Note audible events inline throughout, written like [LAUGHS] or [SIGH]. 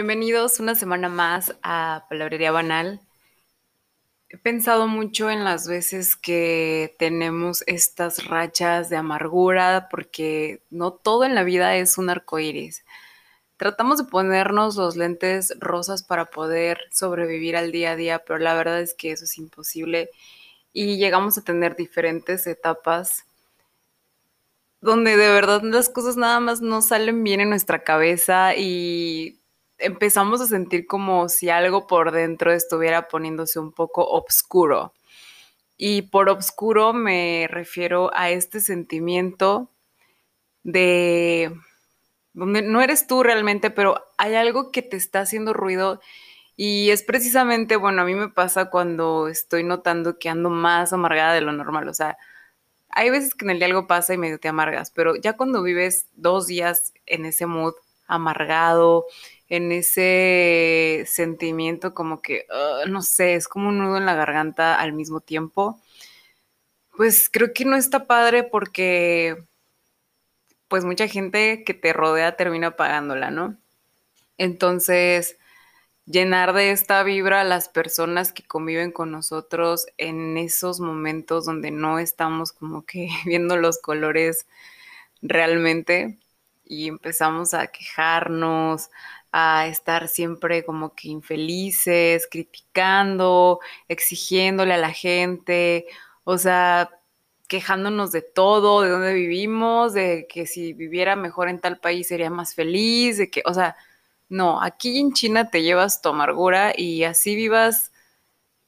Bienvenidos una semana más a Palabrería Banal. He pensado mucho en las veces que tenemos estas rachas de amargura porque no todo en la vida es un arco iris. Tratamos de ponernos los lentes rosas para poder sobrevivir al día a día, pero la verdad es que eso es imposible y llegamos a tener diferentes etapas donde de verdad las cosas nada más no salen bien en nuestra cabeza y empezamos a sentir como si algo por dentro estuviera poniéndose un poco oscuro. Y por oscuro me refiero a este sentimiento de donde no eres tú realmente, pero hay algo que te está haciendo ruido y es precisamente, bueno, a mí me pasa cuando estoy notando que ando más amargada de lo normal, o sea, hay veces que en el día algo pasa y medio te amargas, pero ya cuando vives dos días en ese mood amargado, en ese sentimiento como que, ah, no sé, es como un nudo en la garganta al mismo tiempo, pues creo que no está padre porque pues mucha gente que te rodea termina pagándola, ¿no? Entonces, llenar de esta vibra a las personas que conviven con nosotros en esos momentos donde no estamos como que [LAUGHS] viendo los colores realmente y empezamos a quejarnos, a estar siempre como que infelices, criticando, exigiéndole a la gente, o sea, quejándonos de todo, de dónde vivimos, de que si viviera mejor en tal país sería más feliz, de que, o sea, no, aquí en China te llevas tu amargura y así vivas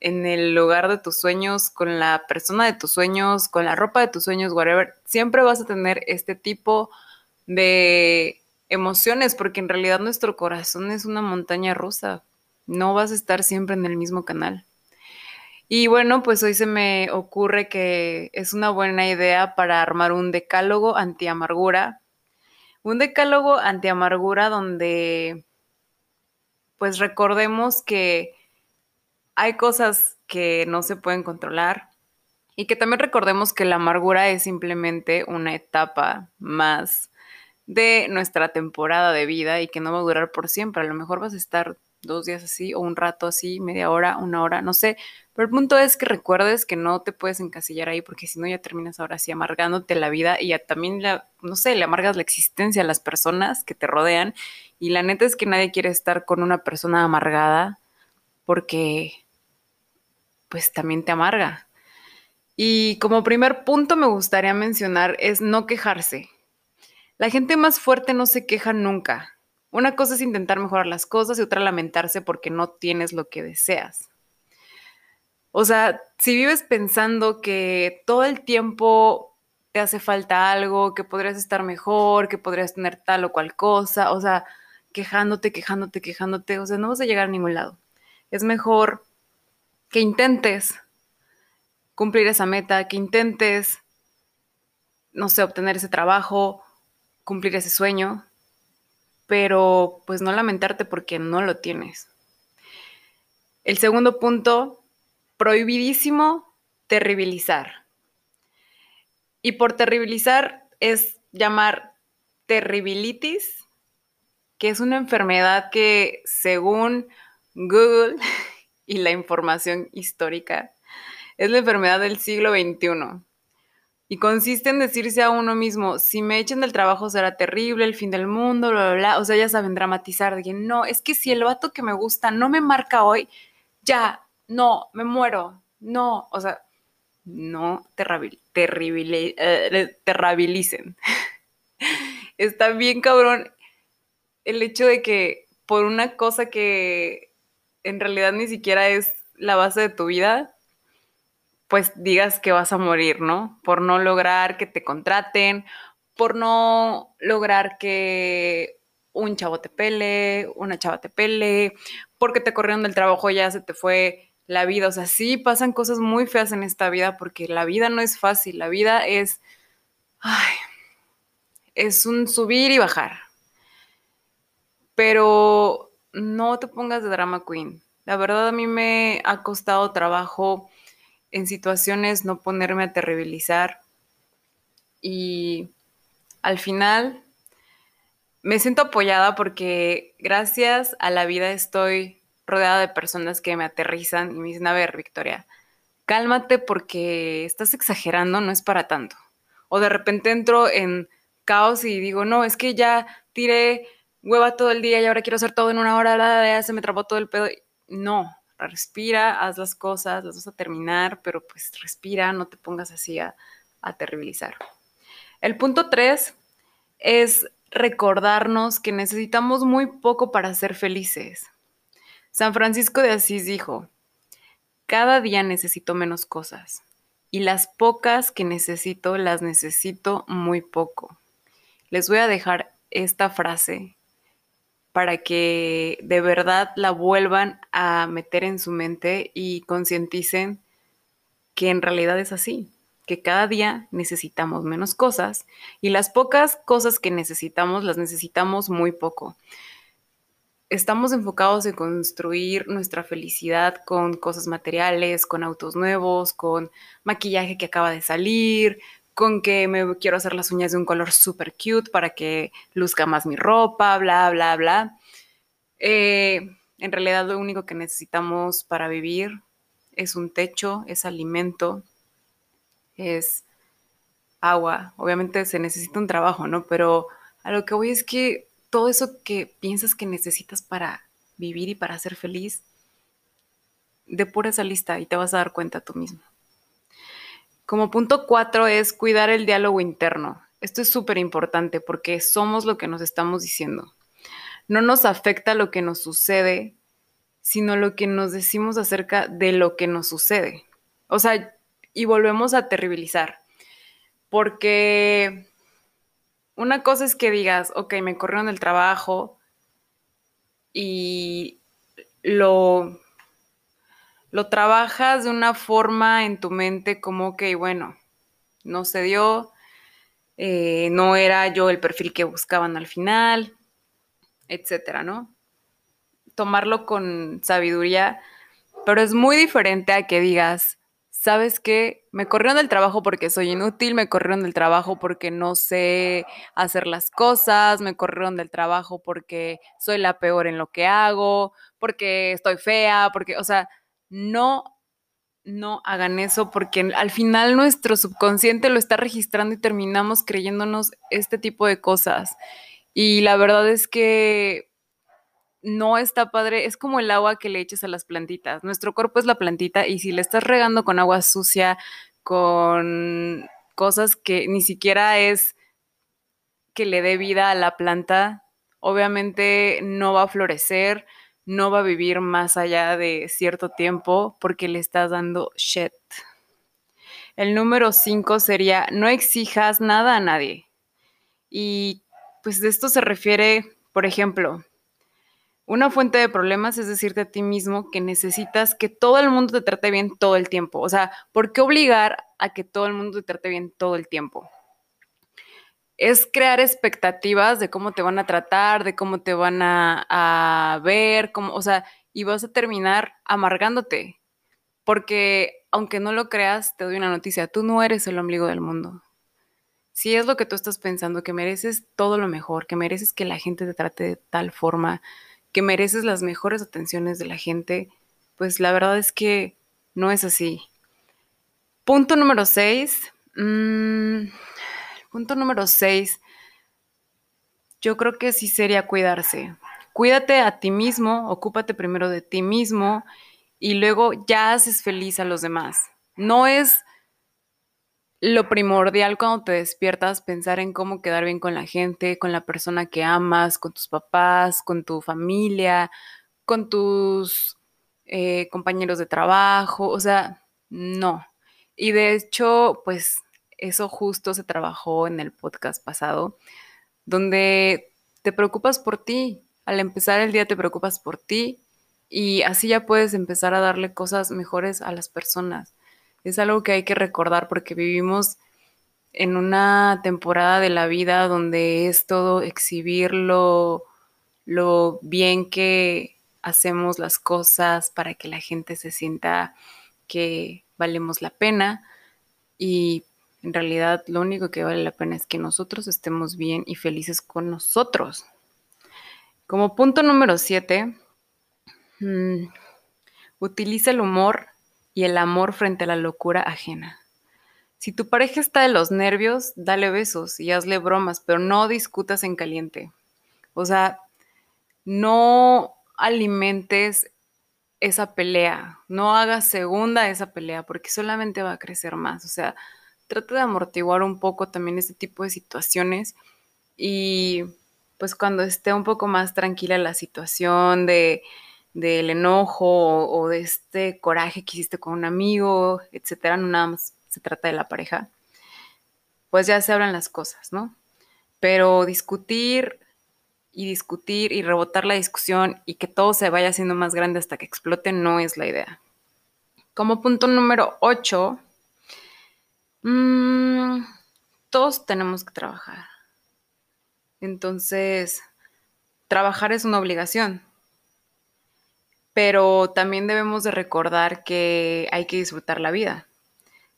en el lugar de tus sueños, con la persona de tus sueños, con la ropa de tus sueños, whatever, siempre vas a tener este tipo de emociones, porque en realidad nuestro corazón es una montaña rusa. No vas a estar siempre en el mismo canal. Y bueno, pues hoy se me ocurre que es una buena idea para armar un decálogo anti-amargura. Un decálogo anti-amargura donde pues recordemos que hay cosas que no se pueden controlar y que también recordemos que la amargura es simplemente una etapa más de nuestra temporada de vida y que no va a durar por siempre. A lo mejor vas a estar dos días así o un rato así, media hora, una hora, no sé. Pero el punto es que recuerdes que no te puedes encasillar ahí porque si no ya terminas ahora así amargándote la vida y ya también, la, no sé, le amargas la existencia a las personas que te rodean. Y la neta es que nadie quiere estar con una persona amargada porque pues también te amarga. Y como primer punto me gustaría mencionar es no quejarse. La gente más fuerte no se queja nunca. Una cosa es intentar mejorar las cosas y otra lamentarse porque no tienes lo que deseas. O sea, si vives pensando que todo el tiempo te hace falta algo, que podrías estar mejor, que podrías tener tal o cual cosa, o sea, quejándote, quejándote, quejándote, o sea, no vas a llegar a ningún lado. Es mejor que intentes cumplir esa meta, que intentes, no sé, obtener ese trabajo, cumplir ese sueño, pero pues no lamentarte porque no lo tienes. El segundo punto, prohibidísimo, terribilizar. Y por terribilizar es llamar terribilitis, que es una enfermedad que según Google [LAUGHS] y la información histórica, es la enfermedad del siglo XXI. Y consiste en decirse a uno mismo, si me echan del trabajo será terrible, el fin del mundo, bla, bla, bla. O sea, ya saben, dramatizar. De no, es que si el vato que me gusta no me marca hoy, ya, no, me muero. No, o sea, no terrible, eh, terribilicen. [LAUGHS] Está bien cabrón el hecho de que por una cosa que en realidad ni siquiera es la base de tu vida, pues digas que vas a morir, ¿no? Por no lograr que te contraten, por no lograr que un chavo te pele, una chava te pele, porque te corrieron del trabajo ya se te fue la vida. O sea, sí pasan cosas muy feas en esta vida porque la vida no es fácil, la vida es, ay, es un subir y bajar. Pero no te pongas de drama queen. La verdad a mí me ha costado trabajo en situaciones no ponerme a terribilizar y al final me siento apoyada porque gracias a la vida estoy rodeada de personas que me aterrizan y me dicen, a ver, Victoria, cálmate porque estás exagerando, no es para tanto. O de repente entro en caos y digo, no, es que ya tiré hueva todo el día y ahora quiero hacer todo en una hora, ya se me trabó todo el pedo. No, respira, haz las cosas, las vas a terminar, pero pues respira, no te pongas así a, a terribilizar. El punto tres es recordarnos que necesitamos muy poco para ser felices. San Francisco de Asís dijo, cada día necesito menos cosas y las pocas que necesito las necesito muy poco. Les voy a dejar esta frase para que de verdad la vuelvan a meter en su mente y concienticen que en realidad es así, que cada día necesitamos menos cosas y las pocas cosas que necesitamos las necesitamos muy poco. Estamos enfocados en construir nuestra felicidad con cosas materiales, con autos nuevos, con maquillaje que acaba de salir, con que me quiero hacer las uñas de un color súper cute para que luzca más mi ropa, bla, bla, bla. Eh, en realidad lo único que necesitamos para vivir es un techo, es alimento, es agua. Obviamente se necesita un trabajo, ¿no? Pero a lo que voy es que todo eso que piensas que necesitas para vivir y para ser feliz, depura esa lista y te vas a dar cuenta tú mismo. Como punto cuatro es cuidar el diálogo interno. Esto es súper importante porque somos lo que nos estamos diciendo. No nos afecta lo que nos sucede, sino lo que nos decimos acerca de lo que nos sucede. O sea, y volvemos a terribilizar. Porque una cosa es que digas, ok, me corrieron del trabajo y lo lo trabajas de una forma en tu mente como que, bueno, no se dio, eh, no era yo el perfil que buscaban al final, etcétera, ¿no? Tomarlo con sabiduría, pero es muy diferente a que digas, ¿sabes qué? Me corrieron del trabajo porque soy inútil, me corrieron del trabajo porque no sé hacer las cosas, me corrieron del trabajo porque soy la peor en lo que hago, porque estoy fea, porque, o sea, no, no hagan eso porque al final nuestro subconsciente lo está registrando y terminamos creyéndonos este tipo de cosas. Y la verdad es que no está padre, es como el agua que le eches a las plantitas. Nuestro cuerpo es la plantita y si le estás regando con agua sucia, con cosas que ni siquiera es que le dé vida a la planta, obviamente no va a florecer, no va a vivir más allá de cierto tiempo porque le estás dando shit. El número cinco sería no exijas nada a nadie. Y pues de esto se refiere, por ejemplo, una fuente de problemas es decirte a ti mismo que necesitas que todo el mundo te trate bien todo el tiempo. O sea, ¿por qué obligar a que todo el mundo te trate bien todo el tiempo? Es crear expectativas de cómo te van a tratar, de cómo te van a, ver, cómo, o sea, y vas a terminar amargándote. Porque aunque no lo creas, te doy una noticia, tú no eres el ombligo del mundo. Si es lo que tú estás pensando, que mereces todo lo mejor, que mereces que la gente te trate de tal forma, que mereces las mejores atenciones de la gente, pues la verdad es que no es así. Punto número 6. Punto número 6. Yo creo que sí sería cuidarse. Cuídate a ti mismo, ocúpate primero de ti mismo y luego ya haces feliz a los demás. No es lo primordial cuando te despiertas pensar en cómo quedar bien con la gente, con la persona que amas, con tus papás, con tu familia, con tus eh, compañeros de trabajo, o sea, no. Y de hecho, pues eso justo se trabajó en el podcast pasado, donde te preocupas por ti. Al empezar el día te preocupas por ti y así ya puedes empezar a darle cosas mejores a las personas. Es algo que hay que recordar porque vivimos en una temporada de la vida donde es todo exhibir lo, lo bien que hacemos las cosas para que la gente se sienta que valemos la pena y En realidad, lo único que vale la pena es que nosotros estemos bien y felices con nosotros. Como punto número 7, mm, utiliza el humor y el amor frente a la locura ajena. Si tu pareja está de los nervios, dale besos y hazle bromas, pero no discutas en caliente. O sea, no alimentes esa pelea, no hagas segunda esa pelea, porque solamente va a crecer más. O sea, trata de amortiguar un poco también este tipo de situaciones y pues cuando esté un poco más tranquila la situación de del enojo o, de este coraje que hiciste con un amigo, etcétera, no nada más se trata de la pareja, pues ya se hablan las cosas, ¿no? Pero discutir y discutir y rebotar la discusión y que todo se vaya haciendo más grande hasta que explote no es la idea. Como punto número 8, mm, todos tenemos que trabajar. Entonces, trabajar es una obligación, pero también debemos de recordar que hay que disfrutar la vida.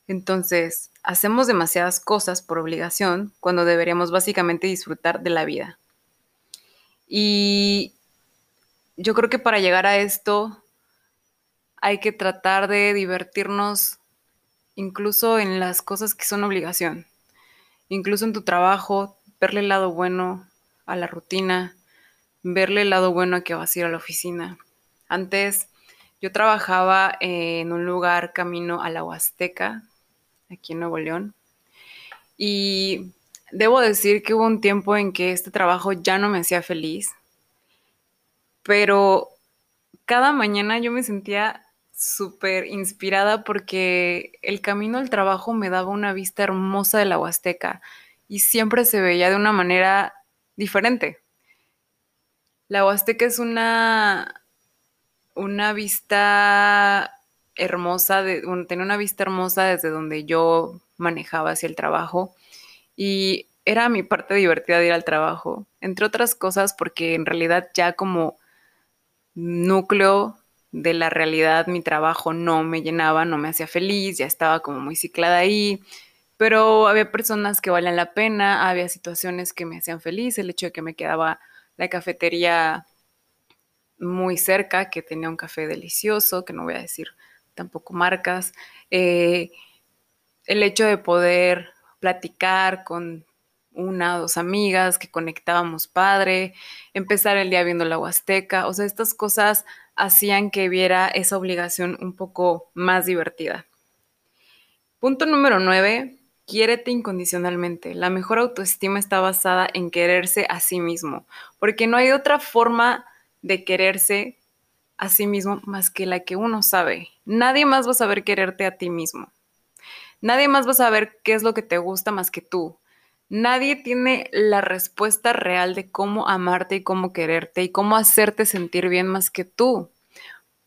Entonces, hacemos demasiadas cosas por obligación cuando deberíamos básicamente disfrutar de la vida. Y yo creo que para llegar a esto hay que tratar de divertirnos incluso en las cosas que son obligación. Incluso en tu trabajo, verle el lado bueno a la rutina, verle el lado bueno a que vas a ir a la oficina. Antes yo trabajaba en un lugar camino a la Huasteca, aquí en Nuevo León, y debo decir que hubo un tiempo en que este trabajo ya no me hacía feliz, pero cada mañana yo me sentía súper inspirada porque el camino al trabajo me daba una vista hermosa de la Huasteca y siempre se veía de una manera diferente. La Huasteca es una una vista hermosa, de, tenía una vista hermosa desde donde yo manejaba hacia el trabajo y era mi parte divertida de ir al trabajo, entre otras cosas porque en realidad ya como núcleo de la realidad mi trabajo no me llenaba, no me hacía feliz, ya estaba como muy ciclada ahí, pero había personas que valían la pena, había situaciones que me hacían feliz, el hecho de que me quedaba la cafetería muy cerca, que tenía un café delicioso, que no voy a decir tampoco marcas. Eh, el hecho de poder platicar con una o dos amigas que conectábamos padre, empezar el día viendo la Huasteca, o sea, estas cosas hacían que viera esa obligación un poco más divertida. Punto número nueve, quiérete incondicionalmente. La mejor autoestima está basada en quererse a sí mismo, porque no hay otra forma de quererse a sí mismo más que la que uno sabe. Nadie más va a saber quererte a ti mismo. Nadie más va a saber qué es lo que te gusta más que tú. Nadie tiene la respuesta real de cómo amarte y cómo quererte y cómo hacerte sentir bien más que tú.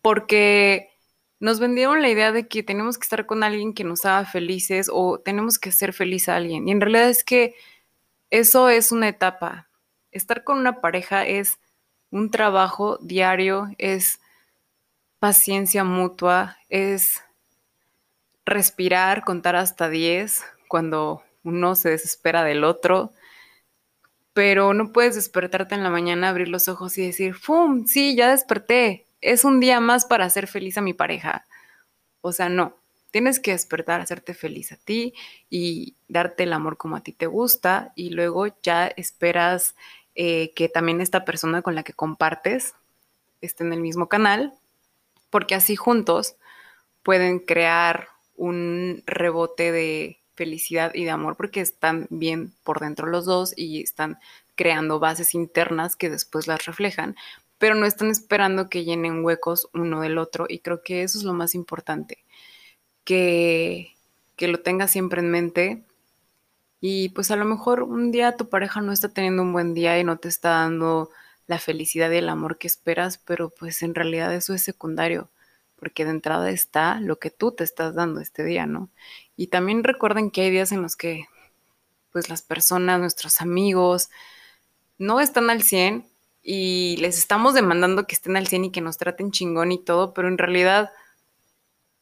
Porque nos vendieron la idea de que tenemos que estar con alguien que nos haga felices o tenemos que ser feliz a alguien. Y en realidad es que eso es una etapa. Estar con una pareja es un trabajo diario, es paciencia mutua, es respirar, contar hasta 10 cuando uno se desespera del otro, pero no puedes despertarte en la mañana, abrir los ojos y decir, ¡fum! Sí, ya desperté, es un día más para hacer feliz a mi pareja. O sea, no, tienes que despertar, hacerte feliz a ti y darte el amor como a ti te gusta y luego ya esperas eh, que también esta persona con la que compartes esté en el mismo canal, porque así juntos pueden crear un rebote de felicidad y de amor porque están bien por dentro los dos y están creando bases internas que después las reflejan, pero no están esperando que llenen huecos uno del otro y creo que eso es lo más importante, que, que lo tengas siempre en mente. Y pues a lo mejor un día tu pareja no está teniendo un buen día y no te está dando la felicidad y el amor que esperas, pero pues en realidad eso es secundario, porque de entrada está lo que tú te estás dando este día, ¿no? Y también recuerden que hay días en los que pues las personas, nuestros amigos, no están al 100 y les estamos demandando que estén al 100 y que nos traten chingón y todo, pero en realidad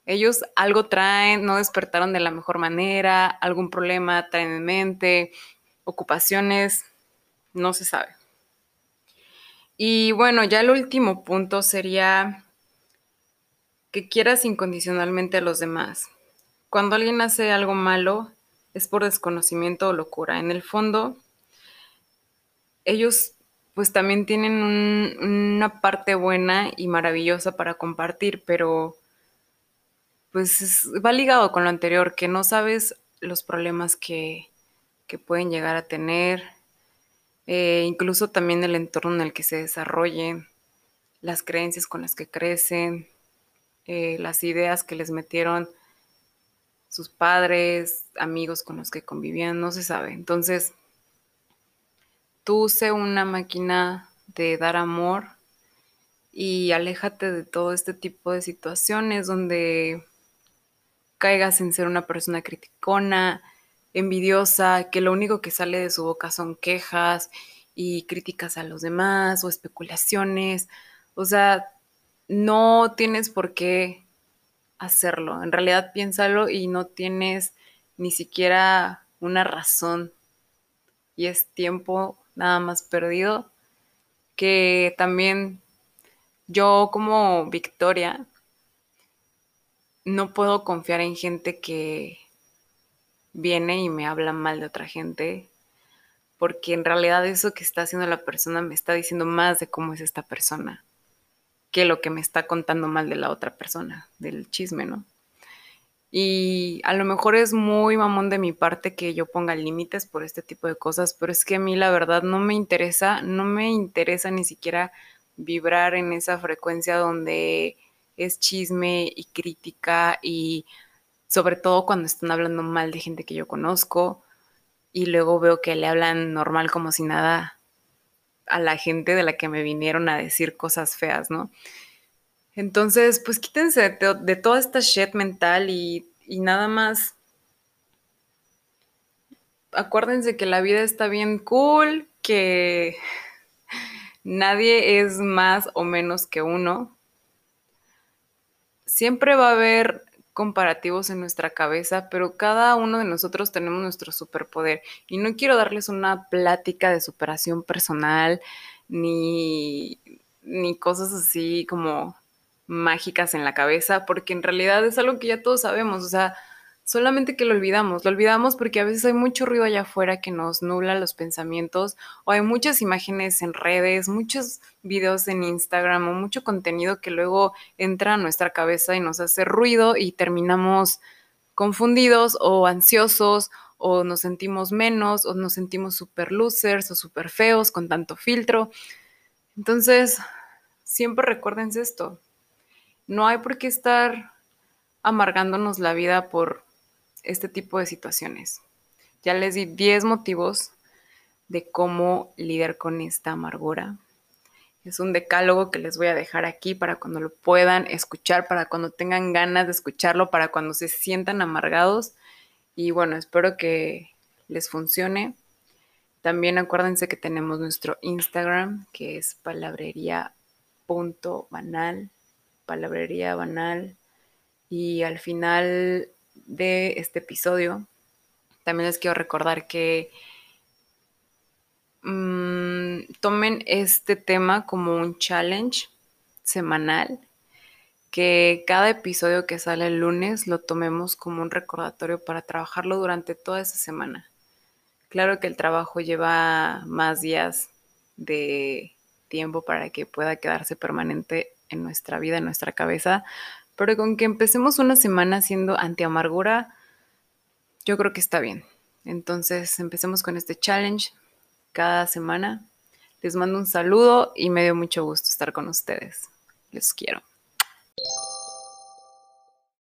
Ellos algo traen, no despertaron de la mejor manera, algún problema traen en mente, ocupaciones, no se sabe. Y bueno, ya el último punto sería que quieras incondicionalmente a los demás. Cuando alguien hace algo malo, es por desconocimiento o locura. En el fondo, ellos pues también tienen una parte buena y maravillosa para compartir, pero pues va ligado con lo anterior, que no sabes los problemas que, pueden llegar a tener, eh, incluso también el entorno en el que se desarrollen, las creencias con las que crecen, eh, las ideas que les metieron sus padres, amigos con los que convivían, no se sabe. Entonces, tú sé una máquina de dar amor y aléjate de todo este tipo de situaciones donde caigas en ser una persona criticona, envidiosa, que lo único que sale de su boca son quejas y críticas a los demás o especulaciones. O sea, no tienes por qué hacerlo. En realidad piénsalo y no tienes ni siquiera una razón. Y es tiempo nada más perdido. Que también yo como Victoria no puedo confiar en gente que viene y me habla mal de otra gente, porque en realidad eso que está haciendo la persona me está diciendo más de cómo es esta persona que lo que me está contando mal de la otra persona, del chisme, ¿no? Y a lo mejor es muy mamón de mi parte que yo ponga límites por este tipo de cosas, pero es que a mí la verdad no me interesa, no me interesa ni siquiera vibrar en esa frecuencia donde es chisme y crítica y sobre todo cuando están hablando mal de gente que yo conozco y luego veo que le hablan normal como si nada a la gente de la que me vinieron a decir cosas feas, ¿no? Entonces, pues quítense de, toda esta shit mental y, y nada más acuérdense que la vida está bien cool, que nadie es más o menos que uno, siempre va a haber comparativos en nuestra cabeza, pero cada uno de nosotros tenemos nuestro superpoder. Y no quiero darles una plática de superación personal ni, ni cosas así como mágicas en la cabeza, porque en realidad es algo que ya todos sabemos. O sea, solamente que lo olvidamos. Lo olvidamos porque a veces hay mucho ruido allá afuera que nos nubla los pensamientos o hay muchas imágenes en redes, muchos videos en Instagram o mucho contenido que luego entra a nuestra cabeza y nos hace ruido y terminamos confundidos o ansiosos o nos sentimos menos o nos sentimos super losers o super feos con tanto filtro. Entonces, siempre recuérdense esto. No hay por qué estar amargándonos la vida por este tipo de situaciones. Ya les di 10 motivos de cómo lidiar con esta amargura. Es un decálogo que les voy a dejar aquí para cuando lo puedan escuchar, para cuando tengan ganas de escucharlo, para cuando se sientan amargados. Y bueno, espero que les funcione. También acuérdense que tenemos nuestro Instagram, que es palabrería.banal, palabrería banal. Y al final de este episodio, también les quiero recordar que mm, tomen este tema como un challenge semanal, que cada episodio que sale el lunes lo tomemos como un recordatorio para trabajarlo durante toda esa semana. Claro que el trabajo lleva más días de tiempo para que pueda quedarse permanente en nuestra vida, en nuestra cabeza, pero con que empecemos una semana siendo anti-amargura, yo creo que está bien. Entonces, empecemos con este challenge cada semana. Les mando un saludo y me dio mucho gusto estar con ustedes. Les quiero.